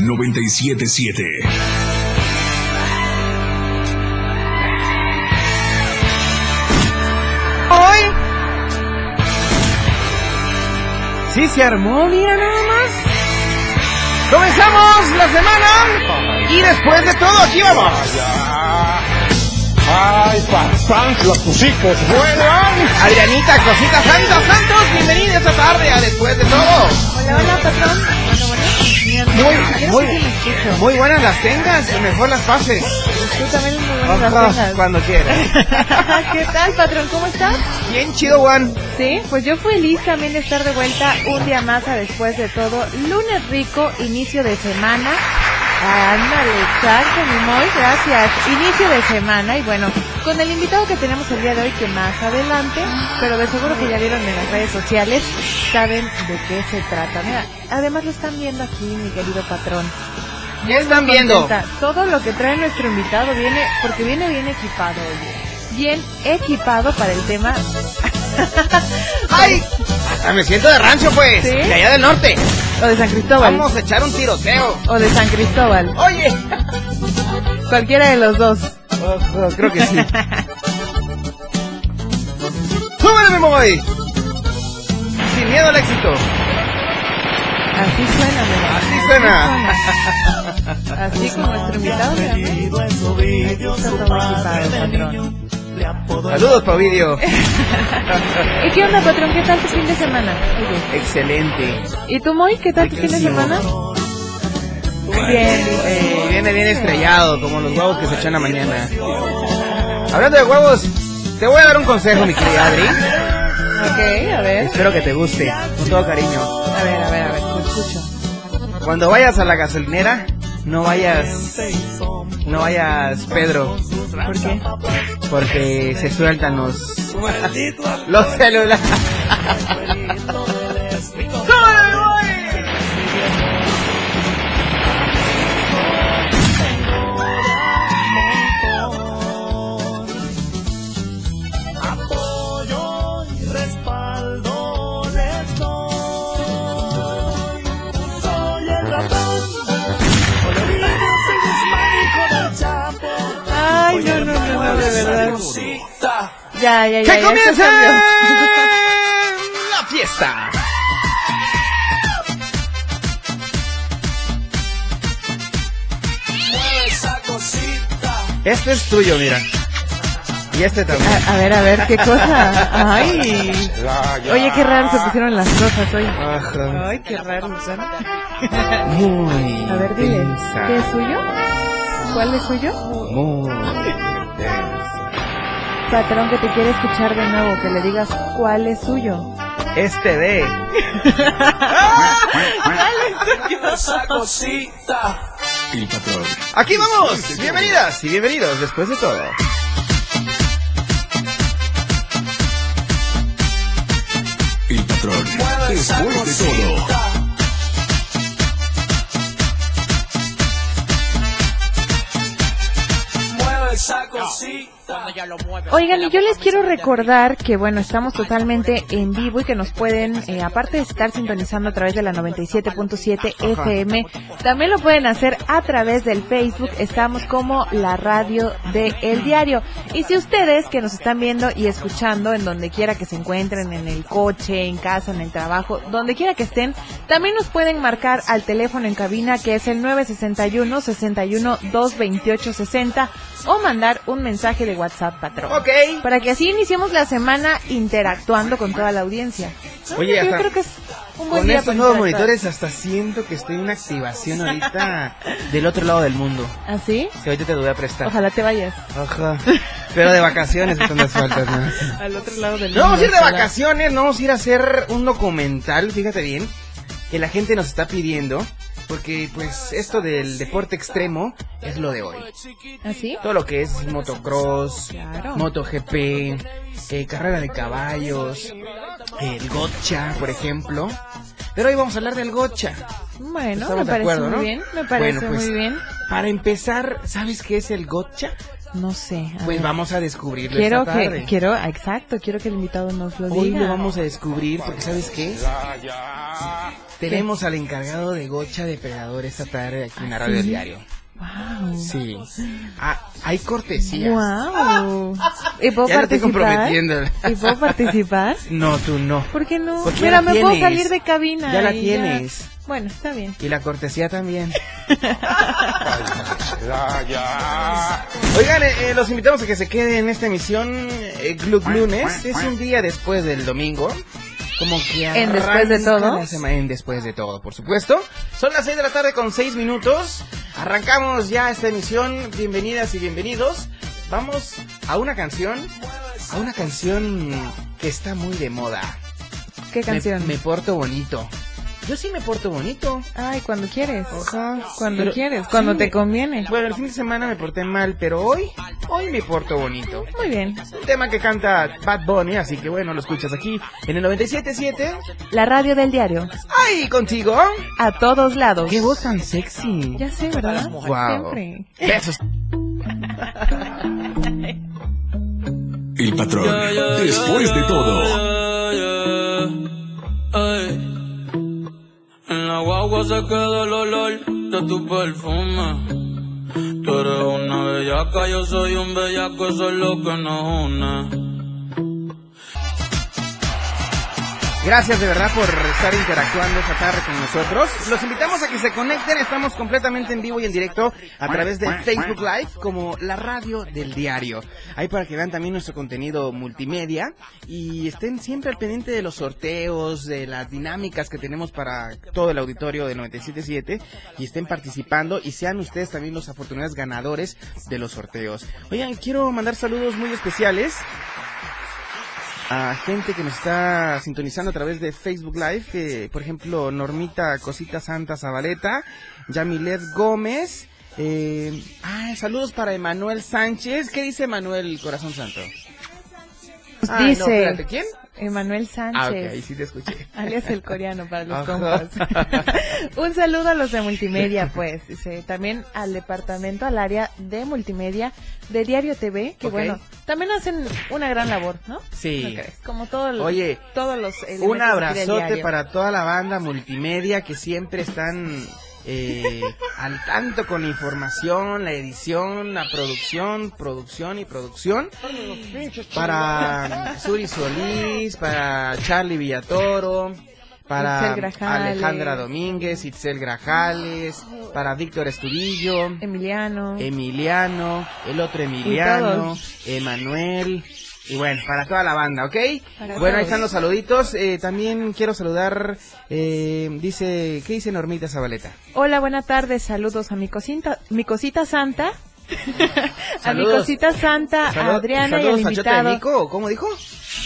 977. Hoy. Sí se armó, mira nada más. Comenzamos la semana y después de todo aquí vamos. Ay, papá, los hijos vuelan. Adrianita, cositas santos, santos, bienvenidos esta tarde a después de todo. Hola, hola, patrón. Muy, muy, muy buenas las tengas y mejor las pases. Tú también muy buenas las tengas. Cuando quieras. ¿Qué tal, patrón? ¿Cómo estás? Bien chido, Juan. Sí, pues yo feliz también de estar de vuelta un día más a después de todo. Lunes rico, inicio de semana. Ándale, exacto, mi moy, gracias. Inicio de semana y bueno, con el invitado que tenemos el día de hoy que más adelante, pero de seguro que ya vieron en las redes sociales, saben de qué se trata. Mira, además lo están viendo aquí, mi querido patrón. ¿Qué están viendo? Todo lo que trae nuestro invitado viene, porque viene bien equipado, oye. Bien equipado para el tema. ¡Ay! Ah, Me siento de rancho, pues. ¿Sí? De allá del norte. O de San Cristóbal. Vamos a echar un tiroteo. O de San Cristóbal. Oye. Cualquiera de los dos. Oh, oh, creo que sí. ¡Súbele, mi boy! Sin miedo al éxito. Así suena, mi amor. Así suena. suena. Así como nuestro invitado, ¿ves? Está todo equipado, patrón. Saludos, Pavidio. ¿Y qué onda, patrón? ¿Qué tal tu fin de semana? Oye. Excelente. ¿Y tú, Moy? ¿Qué tal tu fin de semana? Bien, Eh, viene bien estrellado, como los huevos que se echan a mañana. Hablando de huevos, te voy a dar un consejo, mi querida Adri. Ok, a ver. Espero que te guste, con todo cariño. A ver, a ver, a ver, te escucho. Cuando vayas a la gasolinera, no vayas. No vayas, Pedro, ¿Por qué? Porque se sueltan los. Los celulares. Ya, ya, ya. ¡Que comience la fiesta! Este es tuyo, mira. Y este también. A, a ver, a ver, qué cosa. Ay. Oye, qué raro se pusieron las cosas hoy. Ay, qué raro. Muy A ver, dile. ¿qué es suyo? ¿Cuál es suyo? Muy. Patrón que te quiere escuchar de nuevo, que le digas cuál es suyo. Este de. Esa cosita. El patrón. Aquí vamos. Bienvenidas y bienvenidos después de todo. El patrón. Después de todo. Oigan, y yo les quiero recordar que, bueno, estamos totalmente en vivo y que nos pueden, eh, aparte de estar sintonizando a través de la 97.7 FM, también lo pueden hacer a través del Facebook. Estamos como la radio de El Diario. Y si ustedes que nos están viendo y escuchando en donde quiera que se encuentren, en el coche, en casa, en el trabajo, donde quiera que estén, también nos pueden marcar al teléfono en cabina que es el 961 61 228 60 o mandar un mensaje de WhatsApp, patrón. Ok. Para que así iniciemos la semana interactuando con toda la audiencia. Oye, Yo hasta creo que es un buen Con día estos nuevos monitores hasta siento que estoy en una activación ahorita del otro lado del mundo. ¿Así? Que ahorita te lo voy a prestar. Ojalá te vayas Ajá. Pero de vacaciones están las faltas, ¿no? al otro lado del No vamos a ir de ojalá. vacaciones, no vamos a ir a hacer un documental, fíjate bien, que la gente nos está pidiendo, porque pues esto del deporte extremo es lo de hoy. ¿Así? Todo lo que es motocross, Claro. MotoGP, eh, carrera de caballos, el gotcha, por ejemplo. Pero hoy vamos a hablar del gotcha. Bueno, Estamos me parece acuerdo, muy ¿no? bien, me parece Bueno, pues, muy bien. Para empezar, ¿sabes qué es el gotcha? No sé. Pues ver. vamos a descubrirlo quiero esta tarde. que quiero, exacto, quiero que el invitado nos lo Hoy diga. lo vamos a descubrir porque ¿sabes qué? Tenemos al encargado de Gocha Depredador esta tarde aquí en la Radio ¿Ah, ¿sí? Diario. Wow. Sí. Ah, hay cortesías. Wow. ¿Y puedo Ya participar? ¿Y puedo participar? No, tú no. ¿Por qué no? Porque Mira, me puedo salir de cabina. Ya la tienes. Bueno, está bien. Y la cortesía también. Oigan, eh, eh, los invitamos a que se queden en esta emisión eh, Club Lunes. Es un día después del domingo. Como que En Después de Todo. en después de todo, por supuesto. Son las 6 de la tarde con 6 minutos. Arrancamos ya esta emisión. Bienvenidas y bienvenidos. Vamos a una canción. A una canción que está muy de moda. ¿Qué canción? Me, me porto bonito. Yo sí me porto bonito. Ay, cuando quieres. Cuando Pero- quieres, cuando sí. te conviene. Bueno, el fin de semana me porté mal, pero hoy, hoy me porto bonito. Muy bien. Un tema que canta Bad Bunny, así que bueno, lo escuchas aquí en el 97.7. La radio del diario. ¡Ay, contigo! A todos lados. ¡Qué voz tan sexy! Ya sé, ¿verdad? Guau. Siempre. Besos. El patrón. Después de todo. Ey. En la guagua se queda el olor de tu perfume. Tú eres una bellaca, yo soy un bellaco, eso es lo que nos une. Gracias de verdad por estar interactuando esta tarde con nosotros. Los invitamos a que se conecten. Estamos completamente en vivo y en directo a través de Facebook Live como la radio del diario. Ahí para que vean también nuestro contenido multimedia y estén siempre al pendiente de los sorteos, de las dinámicas que tenemos para todo el auditorio del 977 y estén participando y sean ustedes también los afortunados ganadores de los sorteos. Oigan, quiero mandar saludos muy especiales a gente que nos está sintonizando a través de Facebook Live, que por ejemplo Normita Cosita Santa Zabaleta, Yamilet Gómez, eh, ah, saludos para Emanuel Sánchez, ¿qué dice Emanuel Corazón Santo? Ay, no, Dice espérate, ¿quién? Emanuel Sánchez. Ah, ok, ahí sí te escuché. Alias el coreano para los compas. Un saludo a los de multimedia, pues. Dice, también al departamento, al área de multimedia de Diario TV, que bueno, también hacen una gran labor, ¿no? Sí. Como todo el- Oye, todos los Un abrazote para toda la banda multimedia que siempre están eh, al tanto con la información, la edición, la producción, producción y producción. Para Suri Solís, para Charlie Villatoro, para. Alejandra Domínguez, Itzel Grajales, para Víctor Estudillo. Emiliano. Emiliano, el otro Emiliano. Emanuel. Y bueno, para toda la banda, ¿ok? Para bueno, ahí están los saluditos. Eh, también quiero saludar, eh, dice, ¿qué dice Normita Zabaleta? Hola, buenas tardes. Saludos a mi cosita, mi cosita santa. a mi cosita santa, a Adriana y al invitado. Mico, ¿o ¿cómo dijo?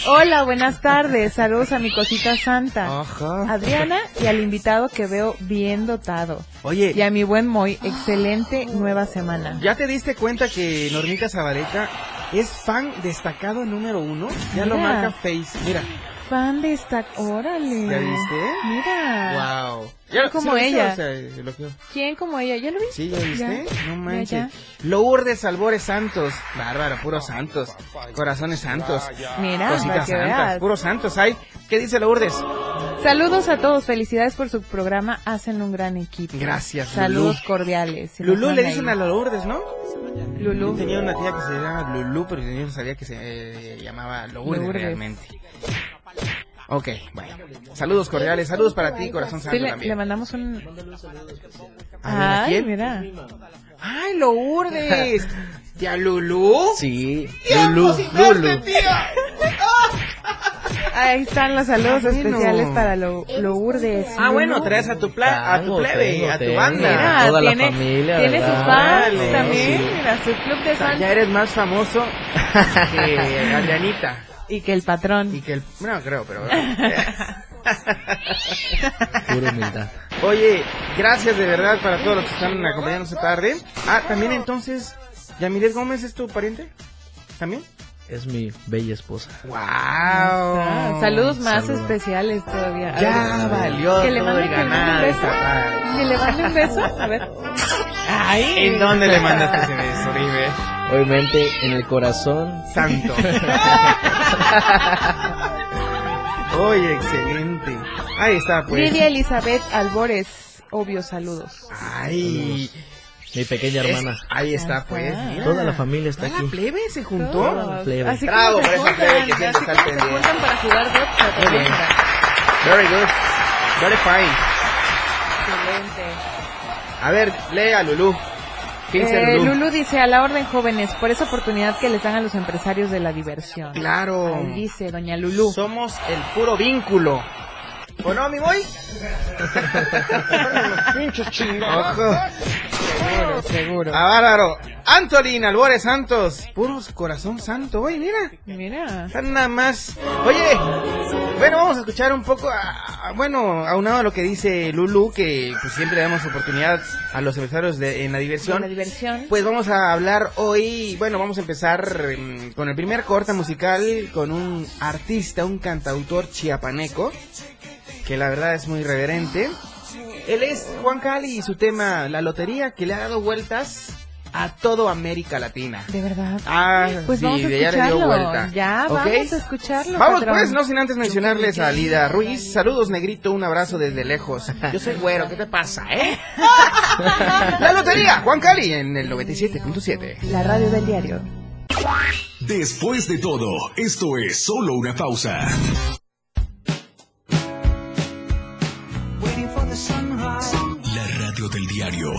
Hola, buenas tardes. Saludos a mi cosita santa. Ajá. Adriana y al invitado que veo bien dotado. Oye, Y a mi buen Moy, excelente nueva semana. ¿ya te diste cuenta que Normita Zabaleta es fan destacado número uno? Ya lo marca Face, mira. Fan de esta... Órale. ¿Ya viste? Mira. Wow. como ella. ¿Quién como ella? ¿Ya lo vi? Sí, ¿ya viste? Ya. No manches. ya. Lourdes Albores Santos. Bárbaro, puros santos. Corazones santos. Mira, Cositas santas. Puros santos hay. ¿Qué dice Lourdes? Saludos a todos, felicidades por su programa, hacen un gran equipo. Gracias, Saludos Lulú. cordiales. Los Lulú le dicen ahí. a Lourdes, ¿no? Yo Lulú. tenía una tía que se llama Lulú, pero yo no sabía que se eh, llamaba Lourdes Lourdes. realmente. Ok, bueno. Saludos cordiales, saludos para ti, corazón Sí, santo le, le también. mandamos un... A ver, ¿a Ay, quién? mira. ¡Ay, Lourdes! ¿Tía Lulú? Sí, ¡Tiempo Lulu, sin verte, Lulu. tía! Ahí están los saludos Ah, bueno. especiales para lo, Lourdes. Ah, bueno, Lulú. traes a tu, pla a tu plebe, tengo, a tu tengo. banda. Mira, Toda la tiene, familia, tiene sus fans también, sí. mira, su club de O sea, fans ya eres más famoso que Adrianita. Y que el patrón. Y que el... No, creo, pero... Pura humildad. Oye, gracias de verdad para todos los que están acompañándonos esta tarde. Ah, también entonces, Yamilet Gómez es tu pariente. ¿También? Es mi bella esposa. ¡Wow! Ah, saludos más Saludos. especiales todavía. A Ya ver, valió que le todo mande el que le mande ganado un beso. Que le mande un beso. A ver. Ay. ¿En dónde le mandaste ese beso, Ribe? Obviamente en el corazón. Santo. Oye, excelente. Ahí está, pues. Lidia Elizabeth Albores. Obvio, saludos. Ay. Mi pequeña es- hermana. ahí está, pues. Mira. Toda la familia está ¿Toda la aquí. plebe se juntó? Todos. plebe. Así Bravo por esa plebe que siempre está como se pendiente. juntan para jugar Muy bien. Very good. Very fine. Excelente. A ver, lee a Lulú. ¿Qué dice Eh, Lulú? Lulu dice a la orden jóvenes por esa oportunidad que les dan a los empresarios de la diversión. Claro. Ahí dice doña Lulu. Somos el puro vínculo. ¿O no, mi boy? Ojo. Seguro, seguro. Ah, bárbaro. Antolín Albores Santos. Puros corazón santo, oye, mira. Mira. Están nada más. Oye, bueno, vamos a escuchar un poco, a, a- bueno, aunado a lo que dice Lulu, que pues, siempre le damos oportunidad a los empresarios de, en la diversión. La diversión. Pues vamos a hablar hoy, bueno, vamos a empezar mm, con el primer corte musical con un artista, un cantautor chiapaneco, que la verdad es muy irreverente. Él es Juan Cali y su tema La Lotería, que le ha dado vueltas a todo América Latina. De verdad. Ah, Pues sí, vamos a de ya le dio vuelta. Ya, vamos a escucharlo. Vamos patrón. pues, no sin antes mencionarles a Lida Ruiz. Saludos, negrito, un abrazo desde lejos. Yo soy güero, ¿qué te pasa, eh? La lotería, Juan Cali en el 97.7. La radio del diario. Después de todo, esto es solo una pausa.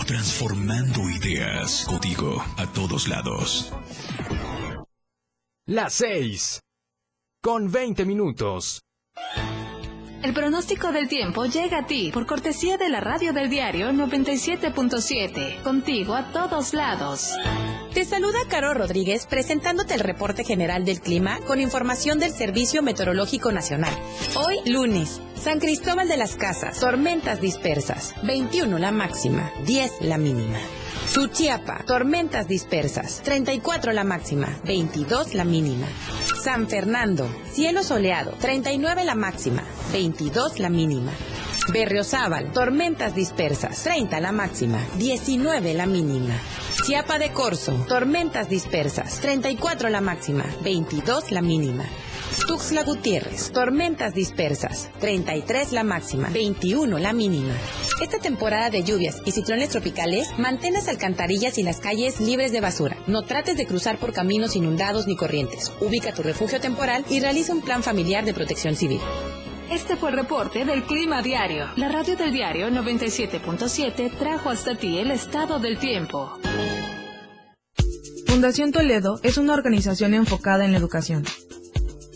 Transformando ideas contigo a todos lados. Las 6. Con 20 minutos. El pronóstico del tiempo llega a ti por cortesía de la radio del diario 97.7, contigo a todos lados. Te saluda Caro Rodríguez presentándote el reporte general del clima con información del Servicio Meteorológico Nacional. Hoy lunes, San Cristóbal de las Casas, tormentas dispersas, 21 la máxima, 10 la mínima. Suchiapa, tormentas dispersas, 34 la máxima, 22 la mínima. San Fernando, cielo soleado, 39 la máxima, 22 la mínima. Berriozábal, tormentas dispersas, 30 la máxima, 19 la mínima. Chiapa de Corzo, tormentas dispersas, 34 la máxima, 22 la mínima. Tuxtla Gutiérrez, tormentas dispersas, 33 la máxima, 21 la mínima. Esta temporada de lluvias y ciclones tropicales, mantén las alcantarillas y las calles libres de basura. No trates de cruzar por caminos inundados ni corrientes. Ubica tu refugio temporal y realiza un plan familiar de protección civil. Este fue el reporte del Clima Diario. La radio del diario 97.7 trajo hasta ti el estado del tiempo. Fundación Toledo es una organización enfocada en la educación.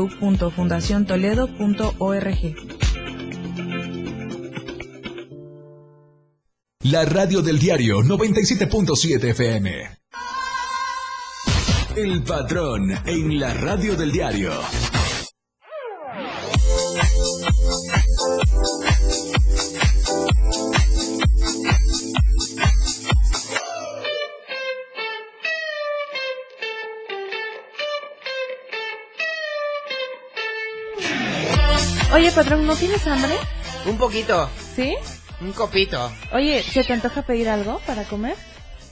www.fundaciontoledo.org. La radio del diario 97.7 FM. El patrón en la radio del diario. Oye, patrón, ¿no tienes hambre? Un poquito, ¿Sí? un copito. Oye, ¿se te antoja pedir algo para comer?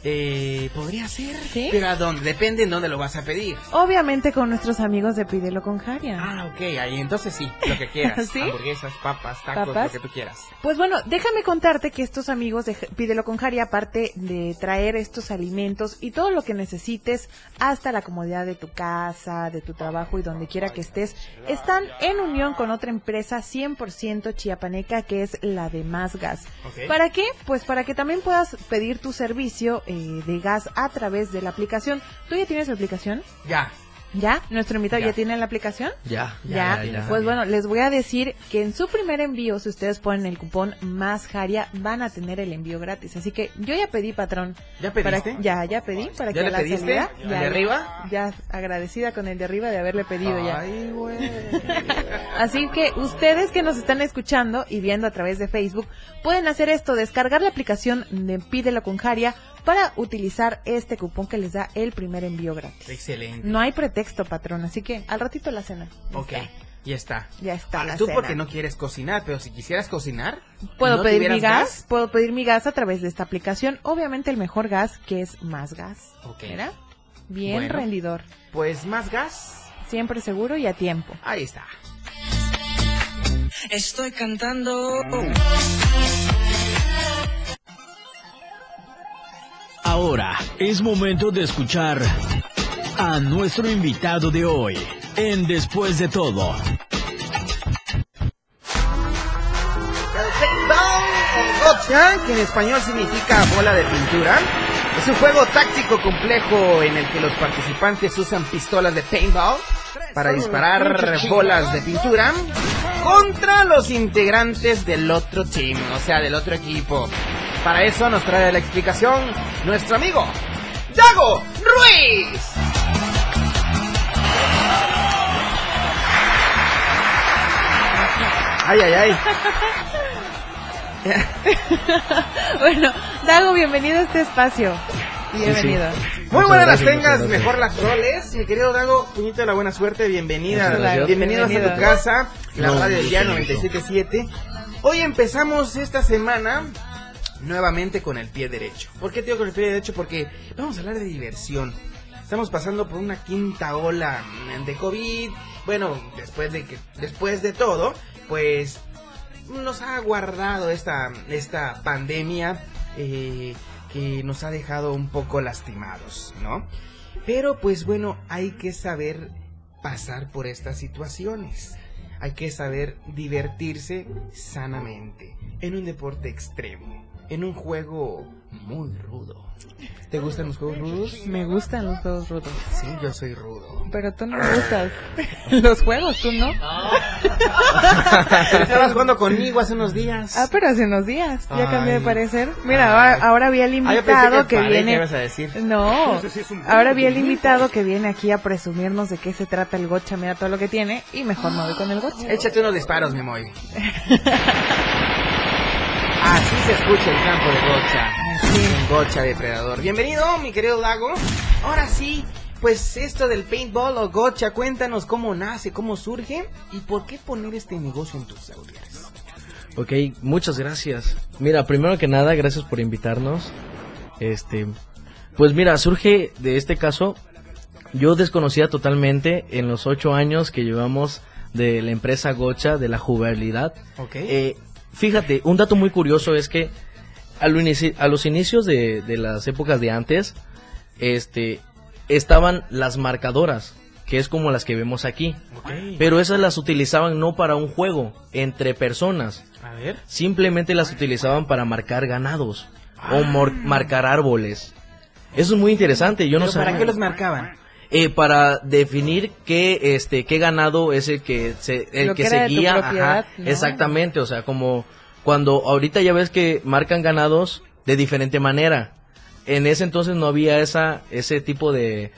Eh, podría ser. ¿Sí? Pero ¿a dónde? Depende en dónde lo vas a pedir. Obviamente con nuestros amigos de Pídelo con Jaria. Ah, ok, ahí entonces sí, lo que quieras. ¿Sí? Hamburguesas, papas, tacos, ¿Papas? lo que tú quieras. Pues bueno, déjame contarte que estos amigos de Pídelo con Jari, aparte de traer estos alimentos y todo lo que necesites hasta la comodidad de tu casa, de tu trabajo y donde quiera que estés, están en unión con otra empresa 100% chiapaneca que es la de Más Gas. ¿Para qué? Pues para que también puedas pedir tu servicio eh, de gas a través de la aplicación. ¿Tú ya tienes la aplicación? Ya. ¿Ya? ¿Nuestro invitado ya, Ya. tiene la aplicación? Ya, Ya, pues bueno, les voy a decir que en su primer envío, si ustedes ponen el cupón más Jaria, van a tener el envío gratis. Así que yo ya pedí, patrón. ¿Ya Para- pediste? ya, ya pedí. Para ¿Ya que le la pediste? salida- ¿Al ya, de arriba? Ya, agradecida con el de arriba de haberle pedido ya. Ay, güey. Así que ustedes que nos están escuchando y viendo a través de Facebook, pueden hacer esto, descargar la aplicación de Pídelo con Jaria para utilizar este cupón que les da el primer envío gratis. Excelente. No hay pretexto, patrón, así que al ratito la cena. Ok, ya está. Ya está Ahora, la tú cena. porque no quieres cocinar, pero si quisieras cocinar, Puedo ¿no pedir mi gas, puedo pedir mi gas a través de esta aplicación. Obviamente el mejor gas que es más gas. Ok. ¿Verdad? Bien Bueno. rendidor. Pues más gas. Siempre seguro y a tiempo. Ahí está. Estoy cantando. Ahora es momento de escuchar a nuestro invitado de hoy en Después de todo. Que en español significa bola de pintura, es un juego táctico complejo en el que los participantes usan pistolas de paintball para disparar bolas de pintura contra los integrantes del otro team, o sea, del otro equipo. Para eso nos trae la explicación nuestro amigo Dago Ruiz. Ay, ay, ay. bueno, Dago, bienvenido a este espacio. Bienvenido. Muy buenas las tengas, gracias. mejor las roles. Mi querido Dago, puñito de la buena suerte, bienvenida. Gracias. Bienvenido a tu casa, la No, radio del día mucho gusto. 977. Hoy empezamos esta semana nuevamente con el pie derecho. ¿Por qué te digo con el pie derecho? Porque vamos a hablar de diversión. Estamos pasando por una quinta ola de COVID. Bueno, después de que, después de todo, pues nos ha guardado esta, esta pandemia eh, que nos ha dejado un poco lastimados, ¿no? Pero pues bueno, hay que saber pasar por estas situaciones. Hay que saber divertirse sanamente en un deporte extremo, en un juego muy rudo. ¿Te gustan los juegos rudos? Me gustan los juegos rudos. Sí, yo soy rudo. Pero tú no me gustas. los juegos, tú no. Estabas jugando conmigo hace unos días. Ah, pero hace unos días. Ya cambié de parecer. Mira, Ay. ahora, ahora vi al Ah, invitado que, pareja viene. ibas a decir. No, ahora vi al invitado que viene aquí a presumirnos de qué se trata el gocha. Mira todo lo que tiene y mejor no voy con el gocha. Échate unos disparos, mi Moy. Así se escucha el campo de Gocha. Un Gocha depredador. Bienvenido, mi querido Lago. Ahora sí, pues esto del paintball o Gocha, cuéntanos cómo nace, cómo surge y por qué poner este negocio en tus audios. Ok, muchas gracias. Mira, primero que nada, gracias por invitarnos. Este, pues mira, surge de este caso. Yo desconocía totalmente en los ocho años que llevamos de la empresa Gocha de la jugabilidad. Ok. Eh, fíjate, un dato muy curioso es que a, lo inici- a los inicios de, de las épocas de antes, este, estaban las marcadoras, que es como las que vemos aquí. Pero esas las utilizaban no para un juego entre personas. A ver. Simplemente las utilizaban para marcar ganados o mor- marcar árboles. Eso es muy interesante. Yo no ¿Pero para sabía. qué los marcaban? Eh, para definir qué este qué ganado es el que se el Lo que, que era de tu seguía propiedad, ajá, ¿no? exactamente o sea como cuando ahorita ya ves que marcan ganados de diferente manera en ese entonces no había esa ese tipo de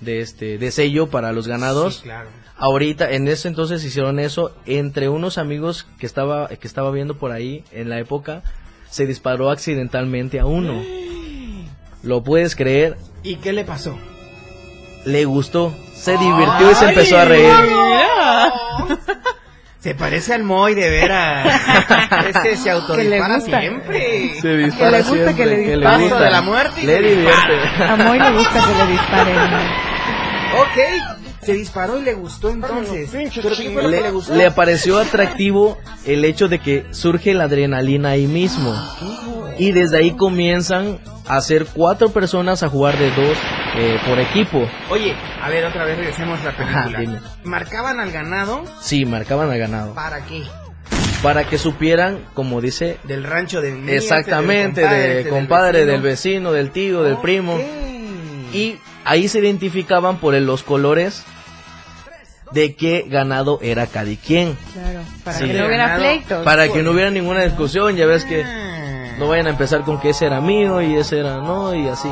de este de sello para los ganados Sí, claro. ahorita en ese entonces hicieron eso entre unos amigos que estaba que estaba viendo por ahí en la época se disparó accidentalmente a uno lo puedes creer ¿Y qué le pasó? Le gustó, se divirtió y se empezó a reír. Se parece al Moy, de veras. Ese se autodispara gusta. siempre. Se dispara Que le gusta siempre, que le le disparen. gusta. Paso de la muerte y Le se divierte. A Moy le gusta que le disparen. Ok, se disparó y le gustó entonces. ¿Pero qué fue lo que le gustó? Le pareció atractivo el hecho de que surge la adrenalina ahí mismo. Y desde ahí comienzan a ser cuatro personas a jugar de dos eh, por equipo. Oye, a ver, otra vez regresemos a la Ajá, película. dime. Marcaban al ganado, Sí, marcaban al ganado. ¿para qué? Para que supieran, como dice, Del rancho de mí, exactamente, este, de del compadre, compadre, este, del vecino, del tío, del primo. Y ahí se identificaban por el- los colores de qué ganado era cada quien. Claro, para Sí. que no hubiera pleitos. Para que no hubiera ninguna discusión, ya ves que Ah. no vayan a empezar con que ese era mío y ese era no y así.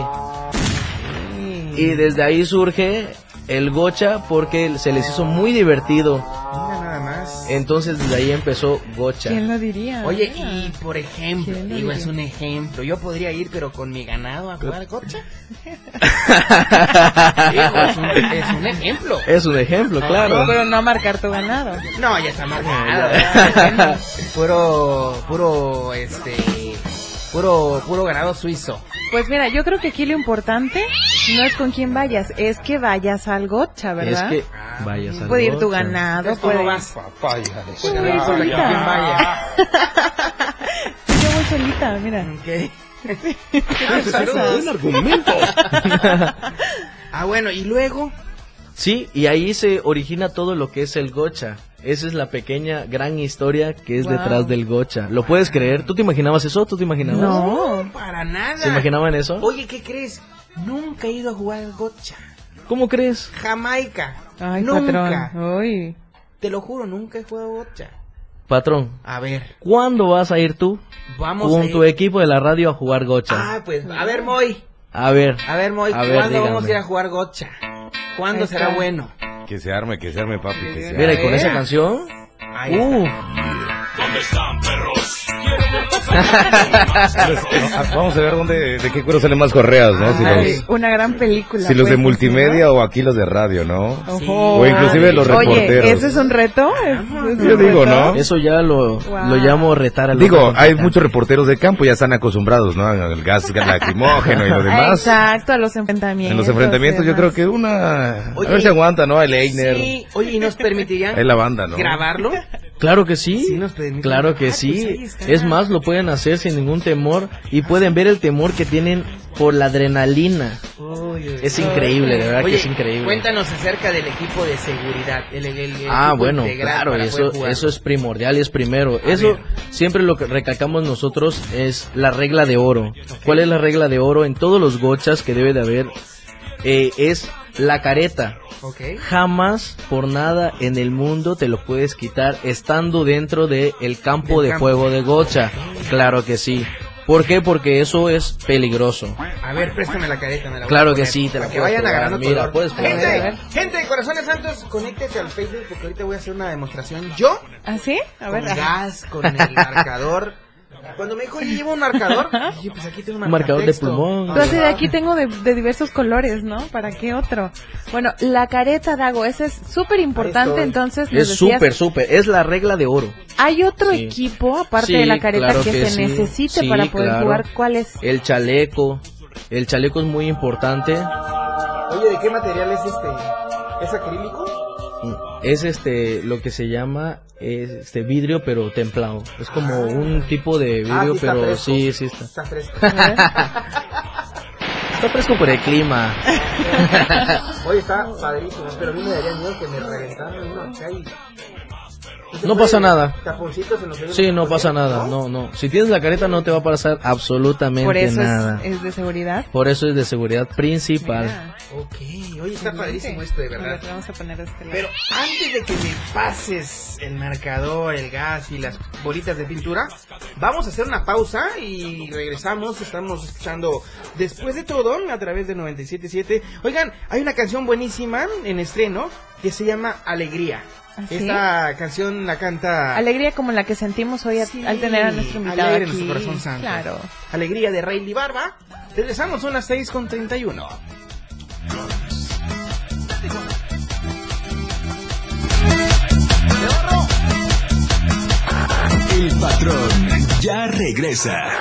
Y desde ahí surge el gocha porque se les hizo muy divertido. Mira nada más. Entonces desde ahí empezó gocha. ¿Quién lo diría? Oye, y por ejemplo, ¿Quién lo digo, es un ejemplo. Yo podría ir, pero con mi ganado a jugar. Digo, es un, es un ejemplo. Es un ejemplo, claro. Pero no marcar tu ganado. No, ya está marcado. puro, puro, este, puro, puro ganado suizo. Pues mira, yo creo que aquí lo importante no es con quién vayas, es que vayas al gocha, Es ¿verdad? que vayas al Puede ir tu ganado, Entonces, ¿cómo puede vas? Papaya. Yo voy Ah, solita. ¿quién vaya? Yo voy solita, mira. Ok. Buen argumento. Ah, bueno, y luego, Sí, y ahí se origina todo lo que es el gocha. Esa es la pequeña gran historia que es Wow. detrás del gocha. ¿Lo puedes creer? ¿Tú te imaginabas eso? ¿Tú te imaginabas? No. para nada. ¿Se imaginaban eso? Oye, ¿qué crees? Nunca he ido a jugar al gocha. ¿Cómo crees? Jamaica. Ay, nunca. patrón. Uy. Te lo juro, nunca he jugado gocha. Patrón, A ver, ¿cuándo vas a ir tú vamos con a ir. tu equipo de la radio a jugar gocha? Ah, pues, a ver, Moy. A ver. A ver, Moy, A ver, ¿cuándo vamos a ir a jugar gocha? ¿Cuándo será bueno? Que se arme, que se arme, papi, que se arme. Mira, y con esa canción. Ahí está. Uh, Ah, Vamos a ver dónde, de qué cuero salen más correas, ¿no? Si Ay, los, una gran película. si los de pues, multimedia o aquí los de radio, ¿no? Ojo. O inclusive los Oye, reporteros. ¿ese es un reto? ¿Es- es Yo un digo, reto? ¿no? eso ya lo, Wow. lo llamo retar al Digo, hay muchos reporteros de campo, ya están acostumbrados, ¿no? Al gas lacrimógeno y lo demás. Exacto, a los enfrentamientos. En los enfrentamientos yo creo que una... Oye, a ver si aguanta, ¿no? El Eigner. Sí, oye, ¿y nos permitirían Es la banda, ¿no? grabarlo? Claro que sí. Sí nos. Claro que Ah, sí. pues está. es más, lo pueden hacer sin ningún temor y pueden ver el temor que tienen por la adrenalina. Es increíble, de verdad Oye, que es increíble. Cuéntanos acerca del equipo de seguridad. El, el- el Ah, bueno, claro, eso, eso es primordial y es primero. A eso ver. siempre lo que recalcamos nosotros es la regla de oro. ¿Cuál es la regla de oro en todos los gochas que debe de haber? Eh, es la careta. Ok. Jamás por nada en el mundo te lo puedes quitar estando dentro del el campo Del de campo. juego de gocha. Claro que sí. ¿Por qué? Porque eso es peligroso. A ver, préstame la careta. Me la voy Claro a que poner, sí, te la para que vayan agarrando Mira, color. puedes probar. Gente, de Corazones Santos, conéctete al Facebook porque ahorita voy a hacer una demostración. Yo, ¿Ah, sí? A ver. con gas, con el marcador. Cuando me dijo, oye, llevo un marcador, dije, pues aquí tengo un Un marcador de pulmón. Así de aquí tengo de, de diversos colores, ¿no? ¿Para qué otro? Bueno, la careta, Dago, ese es súper importante, entonces Es súper, súper. Es la regla de oro. ¿Hay otro Sí. equipo, aparte Sí, de la careta, claro que, que se sí. necesite Sí, para poder claro. jugar? ¿Cuál es? El chaleco. El chaleco es muy importante. Oye, ¿de qué material es este? ¿Es acrílico? Es este lo que se llama es este vidrio pero templado. Es como un tipo de Ah, vidrio sí pero fresco. sí, sí está. Está fresco. Está fresco por el clima. Oye, está padrísimo, pero a mí me daría miedo que me reventaran No pasa nada. Taponcitos en los dedos? Sí, no pasa nada. No, no. Si tienes la careta no te va a pasar absolutamente Por eso es, nada. es de seguridad. Por eso es de seguridad principal. Mira, Ok, oye, está padrísimo esto de verdad. Vamos a poner este lado. Pero antes de que me pases el marcador, el gas y las bolitas de pintura, vamos a hacer una pausa y regresamos. Estamos escuchando después de todo a través de 97.7. Oigan, hay una canción buenísima en estreno que se llama Alegría. ¿Ah, Esta canción la canta. Alegría como la que sentimos hoy al tener a nuestro invitado. Aquí. En nuestro corazón santo. Claro. Alegría de Rayleigh Barba. Regresamos a las 6 con 31. El patrón ya regresa.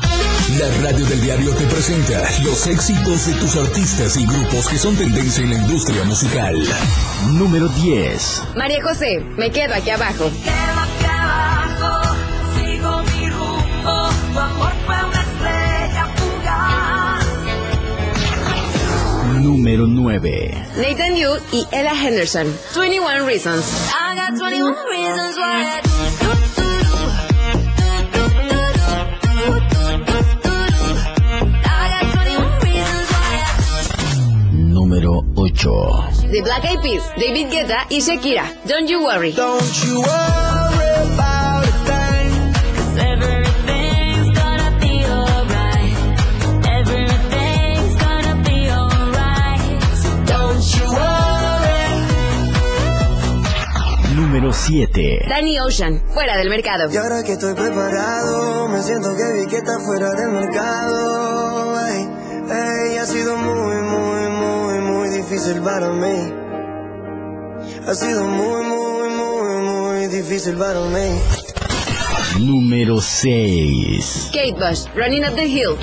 La radio del diario te presenta los éxitos de tus artistas y grupos que son tendencia en la industria musical. Número 10. María José, me quedo aquí abajo. Sigo mi rumbo, tu amor fue una estrella fugaz. Número 9. Nathan Yu y Ella Henderson. 21 Reasons. I got 21 reasons why I do, Número 8. The Black Eyed Peas, David Guetta y Shakira. Don't you worry. Don't you worry about a thing. 'cause everything's gonna be alright. Everything's gonna be alright. So don't you worry. Número 7. Danny Ocean, fuera del mercado. Y ahora que estoy preparado, me siento que vi que está fuera del mercado. Ey, ey, ha sido muy, difícil para mí. Ha sido muy, muy, muy, muy difícil para mí. Número 6. Kate Bush, Running Up the Hill.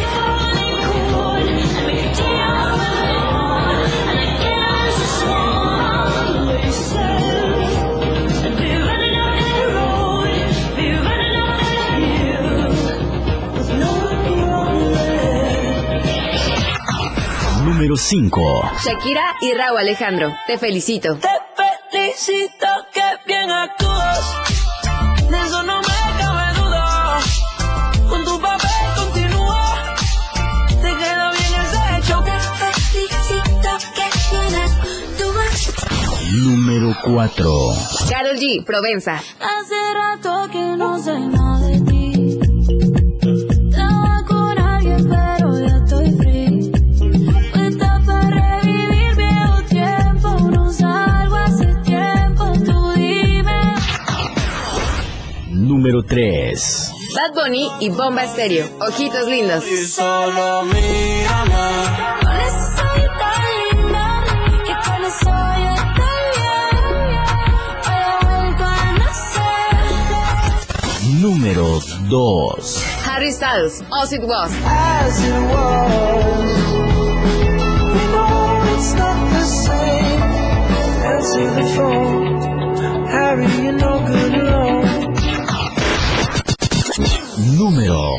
Número 5. Shakira y Raúl Alejandro. Te felicito. Te felicito que bien actúas. De eso no me cabe duda. Con tu papel continúa. Te queda bien ese hecho. Te felicito que bien actúas. Número 4. Carol G, Provenza. Hace rato que no sé nada Número 3. Bad Bunny y Bomba Estéreo. Ojitos lindos. Y solo mírame. Con eso soy tan linda. Que con eso yo estoy bien. He vuelto a nacer. Número 2. Harry Styles, As It Was. As it was. We know it's not the same. Answer the phone. Harry, you're no good alone. Número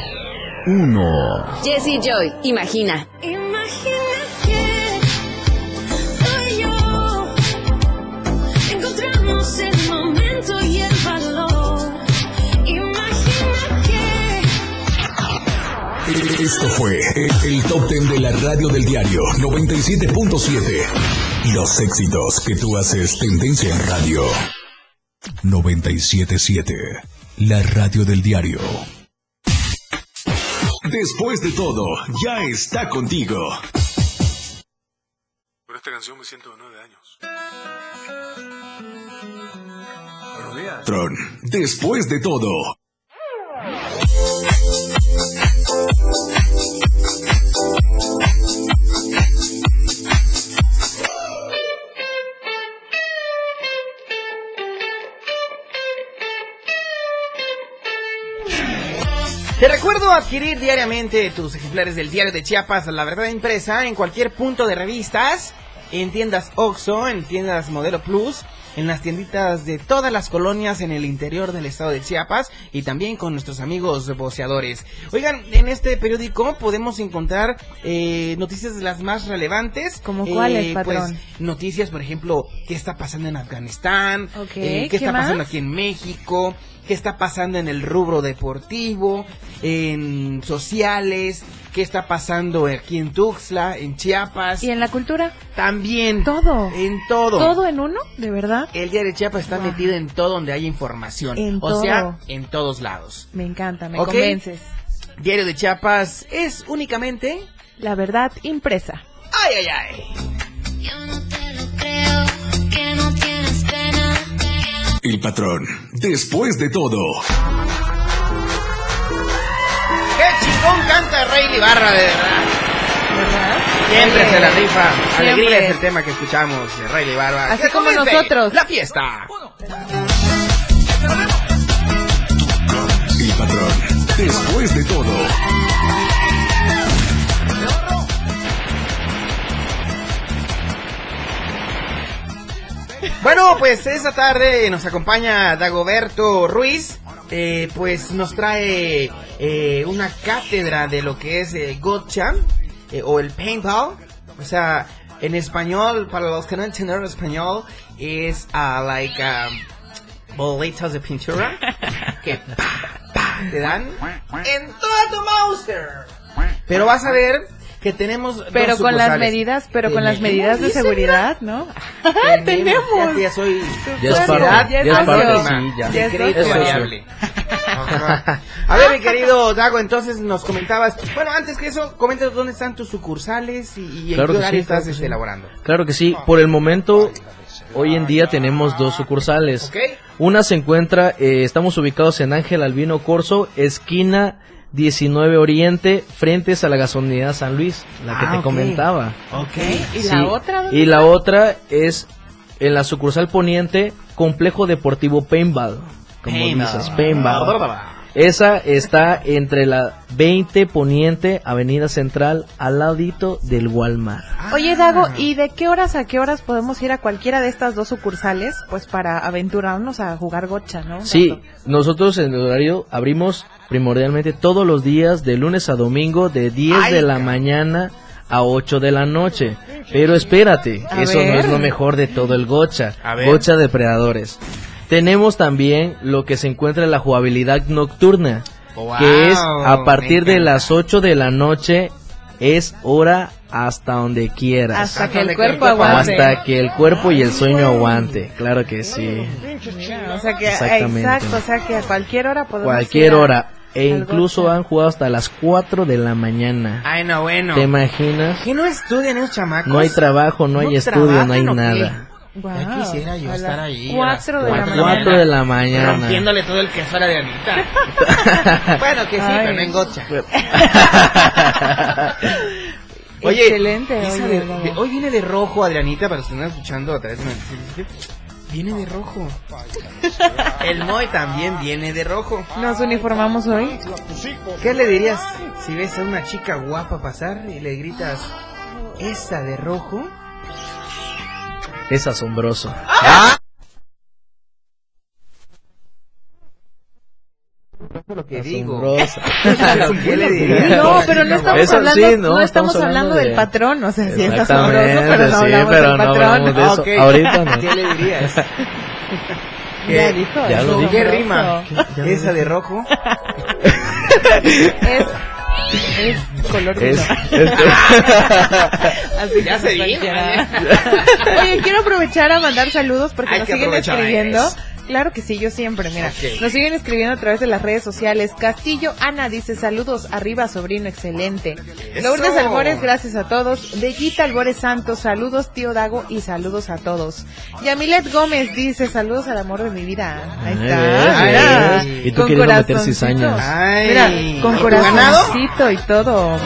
1. Jesse Joy, Imagina. Imagina que tú y yo encontramos el momento y el valor. Imagina que Esto fue el, el top 10 de la radio del diario 97.7. Los éxitos que tú haces tendencia en radio. 977. La radio del diario. Después de todo, ya está contigo. Por esta canción me siento de nueve años. Tron, después de todo. Recuerdo adquirir diariamente tus ejemplares del diario de Chiapas, La Verdad Impresa, en cualquier punto de revistas, en tiendas OXO, en tiendas Modelo Plus, en las tienditas de todas las colonias en el interior del estado de Chiapas y también con nuestros amigos boceadores. Oigan, en este periódico podemos encontrar eh, noticias de las más relevantes. ¿Como cuáles, Eh, patrón? Pues, noticias, por ejemplo, qué está pasando en Afganistán, Ok, eh, qué, ¿qué está más? pasando aquí en México, qué está pasando en el rubro deportivo, en sociales, qué está pasando aquí en Tuxtla, en Chiapas. ¿Y en la cultura? También. Todo. En todo. ¿Todo en uno? ¿De verdad? El diario de Chiapas está metido en todo donde hay información. En o todo. sea, en todos lados. Me encanta, me convences. Diario de Chiapas es únicamente... La verdad impresa. ¡Ay, ay, ay! El patrón, después de todo. ¡Qué chingón canta Rey Ibarra, de verdad! Siempre se la rifa. Siempre. Alegría es el tema que escuchamos de Rey Ibarra. Así como nosotros. La fiesta. El patrón, después de todo. Bueno, pues esta tarde nos acompaña Dagoberto Ruiz. eh, pues nos trae eh, una cátedra de lo que es eh, gotcha eh, o el paintball. O sea, en español, para los que no entienden español, es ah, like um, bolitas de pintura que pa, pa, te dan en toda tu monster. Pero vas a ver que tenemos dos Pero con las medidas, pero con las medidas de seguridad, ¿no? Tenemos. Tenemos. Ya, ya soy Ya es parte, ya es parte, ya. Ya es variable. A ver, mi querido Dago, entonces nos comentabas. Bueno, antes que eso, coméntanos dónde están tus sucursales y, y en Claro qué que horario sí, claro estás este, sí. elaborando. Claro que sí. Por el momento, hoy en día tenemos dos sucursales. ¿Ok? Una se encuentra, eh, estamos ubicados en Ángel Albino Corso, esquina 19 Oriente, frentes a la gasolinera San Luis, la que Ah, te ok. comentaba. Ok. ¿Y Sí, la otra? dónde Y la otra es en la sucursal poniente, Complejo Deportivo Paintball. Como Paintball. dices, Paintball. Esa está entre la 20 Poniente, Avenida Central, al ladito del Walmart. Oye, Dago, ¿y de qué horas a qué horas podemos ir a cualquiera de estas dos sucursales? Pues para aventurarnos a jugar gocha, ¿no? Sí, nosotros en el horario abrimos primordialmente todos los días de lunes a domingo de 10 Ay, de la mañana a 8 de la noche. Pero espérate, A eso no es lo mejor de todo el gocha. A ver. Gocha depredadores. Tenemos también lo que se encuentra en la jugabilidad nocturna, Wow, que es a partir de las 8 de la noche es hora hasta donde quieras. Hasta que el cuerpo aguante. Hasta que el cuerpo y el sueño aguante, claro que sí. O sea que, Exactamente. exacto, o sea que a cualquier hora podemos Cualquier hora. E incluso han jugado hasta las 4 de la mañana. Ay, no, bueno. ¿Te imaginas? ¿Qué no estudian esos chamacos? No hay trabajo, no hay estudio, no hay nada. Guau, Ya quisiera yo estar ahí. Cuatro de la Cuatro mañana. 4 de la mañana. Rompiéndole todo el queso a la de Anita. bueno, que sí, Ay. pero no en gocha. Oye, Excelente, oye, de- de- hoy viene de rojo, Adrianita, para los que están escuchando a través de Viene de rojo. El Moy también viene de rojo. Nos uniformamos hoy. ¿Qué le dirías si ves a una chica guapa pasar y le gritas, esa de rojo? Es asombroso. Eso es lo que digo. Asombroso. ¿Qué le dirías? No, pero no estamos Eso hablando, sí, no, no, estamos estamos hablando hablando del de- patrón, o sea, sí está Exactamente, asombroso, pero no sí, hablamos pero del no patrón. hablamos de eso. Ok. Ahorita no. ¿Qué le dirías? Ya dijo, Ya lo asombroso. dije. ¿Qué rima? ¿Esa de rojo? Es, es Color Es- este- Así Ya que se vino. Oye, quiero aprovechar a mandar saludos porque Hay nos siguen escribiendo. eso. Claro que sí, yo siempre, mira. Nos siguen escribiendo a través de las redes sociales. Castillo Ana dice saludos, arriba sobrino, excelente. Eso. Lourdes Albores, gracias a todos. Bellita Albores Santos, saludos tío Dago y saludos a todos. Yamilet Gómez dice saludos al amor de mi vida. Ahí Ay, está. ves. Y tú Con meter cizañas. Ay. Mira, con corazoncito y todo.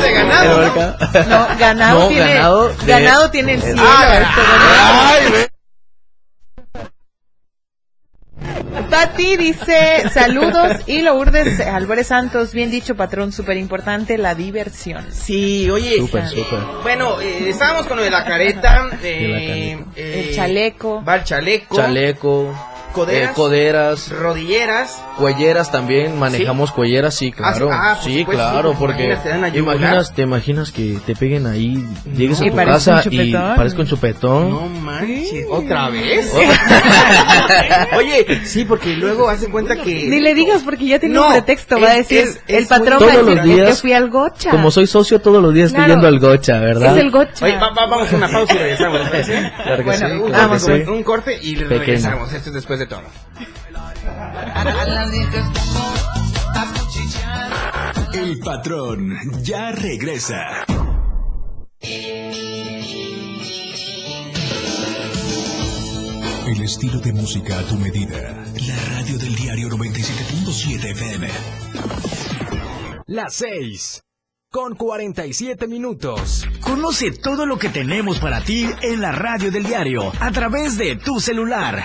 Ganado, ¿no? No, ganado No, tiene, ganado tiene el cielo. Ah, este, ay, ganado. ve. Pati dice saludos y Lourdes Álvarez Santos, bien dicho patrón, súper importante la diversión. Sí, oye. Súper, súper. Bueno, eh, estábamos con lo de la careta. eh, careta. eh, El chaleco. Va el chaleco. Chaleco, Coderas. eh, coderas, Rodilleras. cuelleras también, manejamos cuelleras, sí, claro. ah, sí, supuesto, claro, sí, porque imaginas, te dan a te yugular. imaginas, te imaginas que te peguen ahí, llegues Y a tu casa y chupetón. parezca un chupetón. No manches. ¿Otra vez? Oye, sí, porque luego hacen cuenta que. Ni le digas porque ya tiene No, un pretexto, va a es- decir, es- el es patrón muy- va a Todos decir los "Es que días, fui al gocha. Como soy socio todos los días estoy Claro. yendo al gocha, ¿verdad? Es el gocha. Oye, va- va- vamos a una pausa y regresamos, ¿les parece? Claro que Bueno, sí, Un, claro vamos que con sí. un corte y Pequeño. regresamos. Esto es después de todo. El patrón ya regresa. El estilo de música a tu medida. La radio del diario 97.7 FM. Las 6. Con 47 minutos. Conoce todo lo que tenemos para ti en la radio del diario a través de tu celular.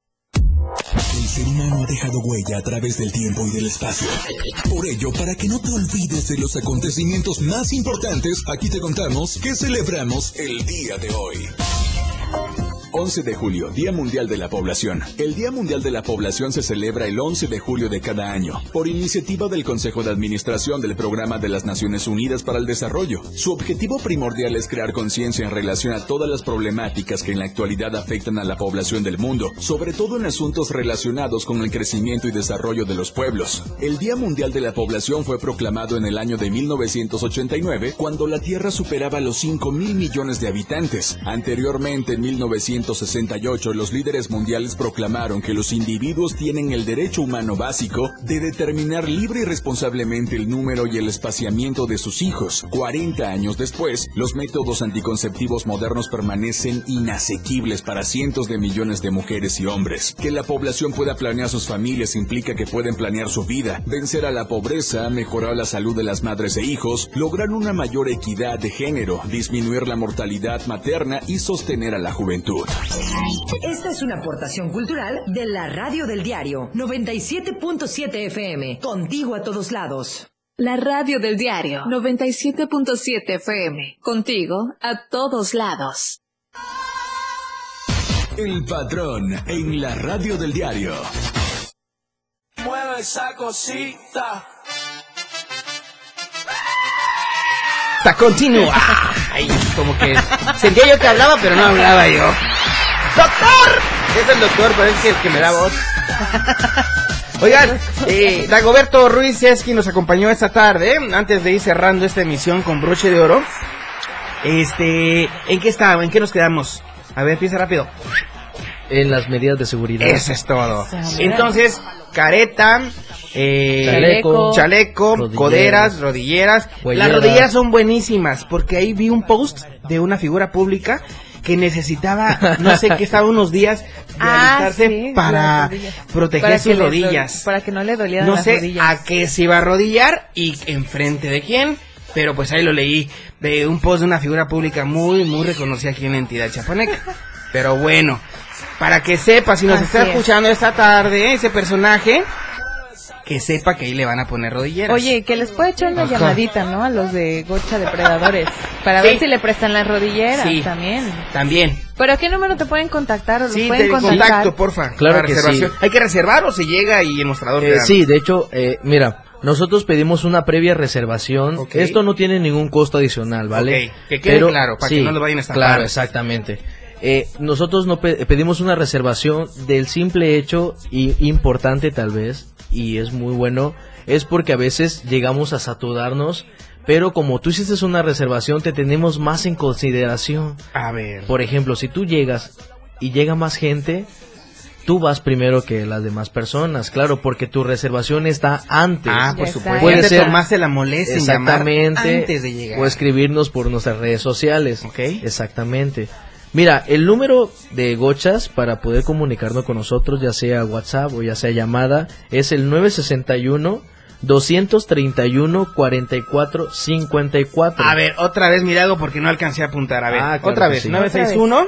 El ser humano ha dejado huella a través del tiempo y del espacio. Por ello, para que no te olvides de los acontecimientos más importantes, aquí te contamos que celebramos el día de hoy. 11 de julio, Día Mundial de la Población. El Día Mundial de la Población se celebra el 11 de julio de cada año, por iniciativa del Consejo de Administración del Programa de las Naciones Unidas para el Desarrollo. Su objetivo primordial es crear conciencia en relación a todas las problemáticas que en la actualidad afectan a la población del mundo, sobre todo en asuntos relacionados con el crecimiento y desarrollo de los pueblos. El Día Mundial de la Población fue proclamado en el año de 1989, cuando la Tierra superaba los 5 mil millones de habitantes. Anteriormente, en 1968, los líderes mundiales proclamaron que los individuos tienen el derecho humano básico de determinar libre y responsablemente el número y el espaciamiento de sus hijos. 40 años después, los métodos anticonceptivos modernos permanecen inasequibles para cientos de millones de mujeres y hombres. Que la población pueda planear sus familias implica que pueden planear su vida, vencer a la pobreza, mejorar la salud de las madres e hijos, lograr una mayor equidad de género, disminuir la mortalidad materna y sostener a la juventud. Esta es una aportación cultural de la Radio del Diario 97.7 FM. Contigo a todos lados. La radio del diario 97.7 FM. Contigo a todos lados. El patrón en la radio del diario. Mueve esa cosita. Continúa. Ay, como que sentía yo que hablaba, pero no hablaba yo. ¡Doctor! Es el doctor, pero es que el que me da voz. Oigan, eh, Dagoberto Ruiz es quien nos acompañó esta tarde, antes de ir cerrando esta emisión con broche de oro. Este, ¿en qué está? ¿En qué nos quedamos? A ver, piensa rápido. En las medidas de seguridad. Eso es todo. Entonces, careta, eh, Chaleco, chaleco, rodilleras, coderas, rodilleras. huelleras. Las rodilleras son buenísimas porque ahí vi un post de una figura pública que necesitaba, no sé qué, estaba unos días Ah, realizarse sí, para proteger Para sus rodillas. Para que no le dolieran No las sé rodillas. a qué se iba a arrodillar y enfrente de quién, pero pues ahí lo leí de un post de una figura pública muy, muy reconocida aquí en la entidad chapaneca. Pero bueno, para que sepa, si nos Así está es. escuchando esta tarde, ese personaje, que sepa que ahí le van a poner rodilleras. Oye, que les puede echar una Ajá. llamadita, ¿no? A los de Gocha Depredadores. Para Sí. ver si le prestan las rodilleras Sí. también. También. ¿Pero a qué número te pueden contactar los Sí, pueden te contactar? contacto, porfa. Claro que sí. Hay que reservar o se llega y el mostrador Eh, da? sí, de hecho, eh, mira, nosotros pedimos una previa reservación. Ok. Esto no tiene ningún costo adicional, ¿vale? Ok, que quede claro, para que no lo vayan a estafar. Claro, exactamente. Eh, nosotros no pe- pedimos una reservación del simple hecho y importante tal vez y es muy bueno es porque a veces llegamos a saturarnos pero como tú hiciste una reservación te tenemos más en consideración A ver. por ejemplo si tú llegas y llega más gente tú vas primero que las demás personas claro porque tu reservación está antes Ah, por supuesto. Puede ser- tomaste la molestia en llamar Exactamente. antes de llegar. O escribirnos por nuestras redes sociales. Ok. Exactamente. Mira, el número de gochas para poder comunicarnos con nosotros, ya sea WhatsApp o ya sea llamada, es el 961 231 44 54. A ver, otra vez Mirago porque no alcancé a apuntar. A ver, Ah, claro otra vez. sí. 961.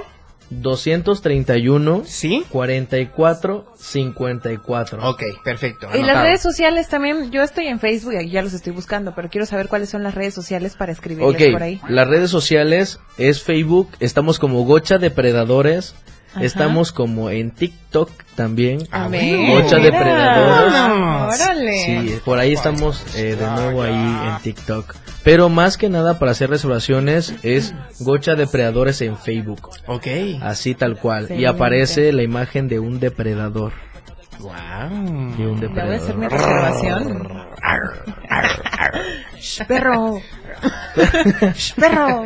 231 Sí. 44 54. Ok, perfecto. Y las anotado. redes sociales también, yo estoy en Facebook y ya los estoy buscando, pero quiero saber cuáles son las redes sociales para escribirles Ok, por ahí. las redes sociales es Facebook, estamos como Gocha Depredadores, Ajá. estamos como en TikTok también. Ah, ver, Gocha. Depredadores. Órale. Sí, por ahí estamos eh, de nuevo ahí en TikTok. Pero más que nada para hacer reservaciones es Gocha Depredadores en Facebook. Ok. Así tal cual. Y aparece la imagen de un depredador. Wow. De un voy a hacer mi depredador. reservación. Perro. Perro.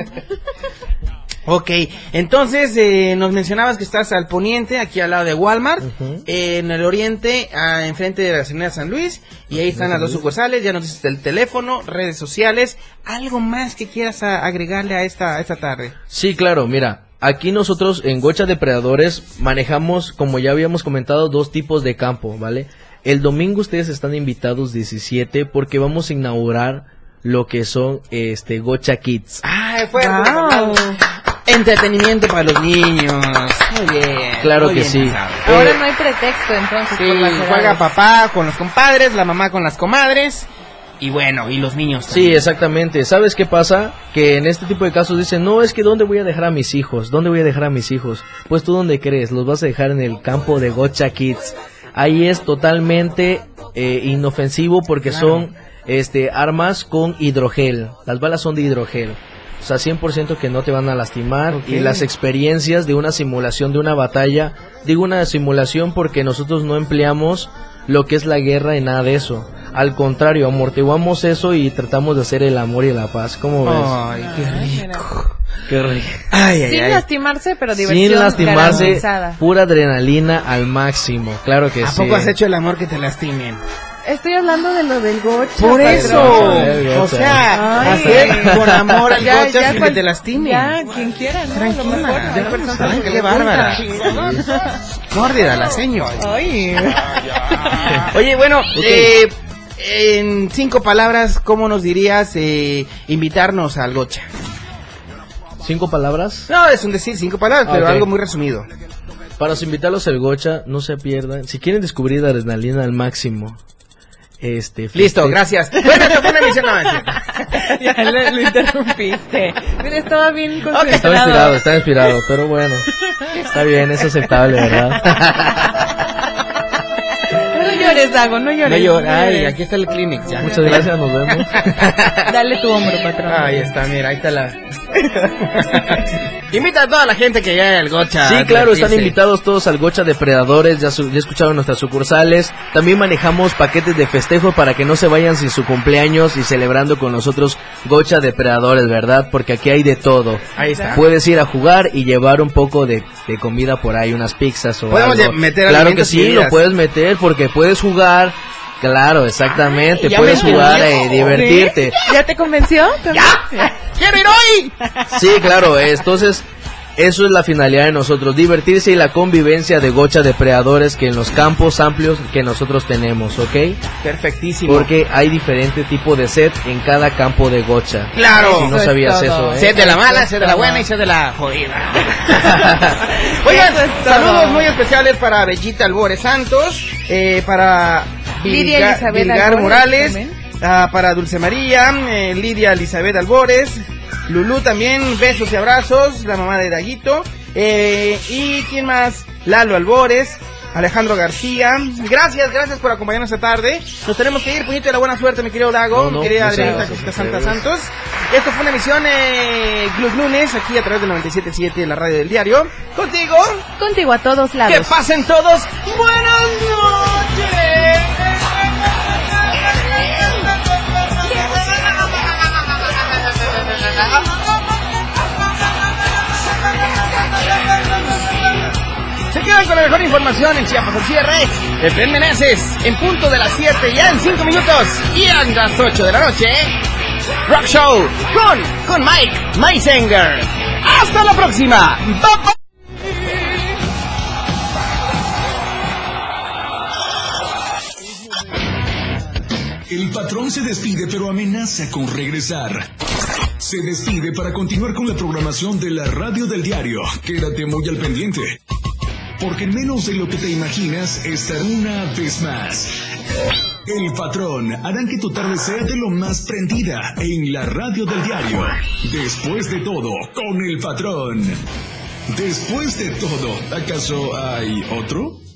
Ok, entonces eh, nos mencionabas que estás al poniente, aquí al lado de Walmart, eh, en el oriente, ah, enfrente de la Avenida San Luis, y ahí están las dos sucursales, ya nos dices el teléfono, redes sociales, algo más que quieras a- agregarle a esta, a esta tarde. Sí, claro, mira, aquí nosotros en Gocha Depredadores manejamos, como ya habíamos comentado, dos tipos de campo, ¿vale? El domingo ustedes están invitados 17 porque vamos a inaugurar lo que son este Gocha Kids. Ah, fuerte. Wow. Entretenimiento para los niños. Muy bien. Claro muy que bien sí. pensado. Ahora Eh, no hay pretexto entonces sí, por juega papá con los compadres, la mamá con las comadres, y bueno, y los niños Sí, también. exactamente. ¿Sabes qué pasa? Que en este tipo de casos dicen, no, es que ¿dónde voy a dejar a mis hijos? ¿Dónde voy a dejar a mis hijos? Pues tú dónde crees, los vas a dejar en el campo de Gocha Kids. Ahí es totalmente eh, inofensivo porque Claro. son este armas con hidrogel. Las balas son de hidrogel. O sea, 100% que no te van a lastimar. Y las experiencias de una simulación de una batalla, digo una simulación porque nosotros no empleamos lo que es la guerra y nada de eso. Al contrario, amortiguamos eso y tratamos de hacer el amor y la paz. ¿Cómo ves? Ay, qué rico. Qué rico. Ay, ay, Sin ay. lastimarse, pero diversión Sin lastimarse, pura adrenalina al máximo. Claro que ¿A sí. poco has hecho el amor que te lastimen? Estoy hablando de lo del gocha. Por eso. O sea, Ay. hacer con amor al Ya, gocha ya sin cual- que te lastimen. Ya, quien quiera, ¿no? A lo mejor, Tranquila, personas Ay, que les bárbara. Mórdida la señor. Ay. Oye, bueno, eh, en cinco palabras, ¿cómo nos dirías eh, invitarnos al gocha? ¿Cinco palabras? No, es un decir cinco palabras, pero Ok. algo muy resumido. Para invitarlos al Gocha, no se pierdan. Si quieren descubrir la adrenalina al máximo, este. Listo, gracias. Bueno, esta fue una emisión no. Ya lo, lo interrumpiste. Mira, estaba bien Estaba concentrado. inspirado, estaba inspirado, pero bueno. Está bien, es aceptable, ¿verdad? No llores, Dago, no llores. No llores. Ay, llores. aquí está el clinic ya. Muchas gracias, nos vemos. Dale tu hombro, patrón. Ahí está, mira, ahí está la. Invita a toda la gente que vaya al gocha. Sí, claro, están invitados todos al Gocha Depredadores, ya, su- ya escucharon nuestras sucursales. También manejamos paquetes de festejo para que no se vayan sin su cumpleaños y celebrando con nosotros Gocha Depredadores, ¿verdad? Porque aquí hay de todo. Ahí está. Puedes ir a jugar y llevar un poco de, de comida por ahí, unas pizzas o Podemos algo. meter Claro que sí, lo puedes meter porque puedes jugar. Claro, exactamente, Ay, puedes jugar y divertirte. ¿Sí? ¿Ya te convenció? ¡Ya! ¡Quiero ir hoy! Sí, claro, entonces eso es la finalidad de nosotros, divertirse y la convivencia de gocha depredadores que en los campos amplios que nosotros tenemos, ¿ok? Perfectísimo. Porque hay diferente tipo de set en cada campo de gocha. Claro. Si no Eso es sabías todo. eso, ¿eh? Sed de la mala, es de la buena y sed de la jodida. Oigan, es saludos muy especiales para Bellita Albores Santos, eh, para Lidia Vilga- Elizabeth Vilgar Albores Morales, también. Ah, para Dulce María, eh, Lidia Elizabeth Albores, Lulú también, besos y abrazos, la mamá de Daguito, eh, y quién más, Lalo Albores, Alejandro García, gracias, gracias por acompañarnos esta tarde, nos tenemos que ir, puñito de la buena suerte mi querido Dago, No, no, mi querida muchas Adrianita gracias Cosita a Santa. Santos, esto fue una emisión eh, Lunes, aquí a través del 97.7 de la radio del diario, contigo, Contigo a todos lados. que pasen todos, buenas noches. Quedan con la mejor información en Chiapas al cierre. Fred Meneses, en punto de las 7, ya en 5 minutos. Y a las 8 de la noche, Rock Show con, con Mike Meisinger. Hasta la próxima. Bye. El patrón se despide pero amenaza con regresar. Se despide para continuar con la programación de la radio del diario. Quédate muy al pendiente. Porque en menos de lo que te imaginas estará una vez más. El patrón harán que tu tarde sea de lo más prendida en la radio del diario. Después de todo, con el patrón. Después de todo, ¿acaso hay otro?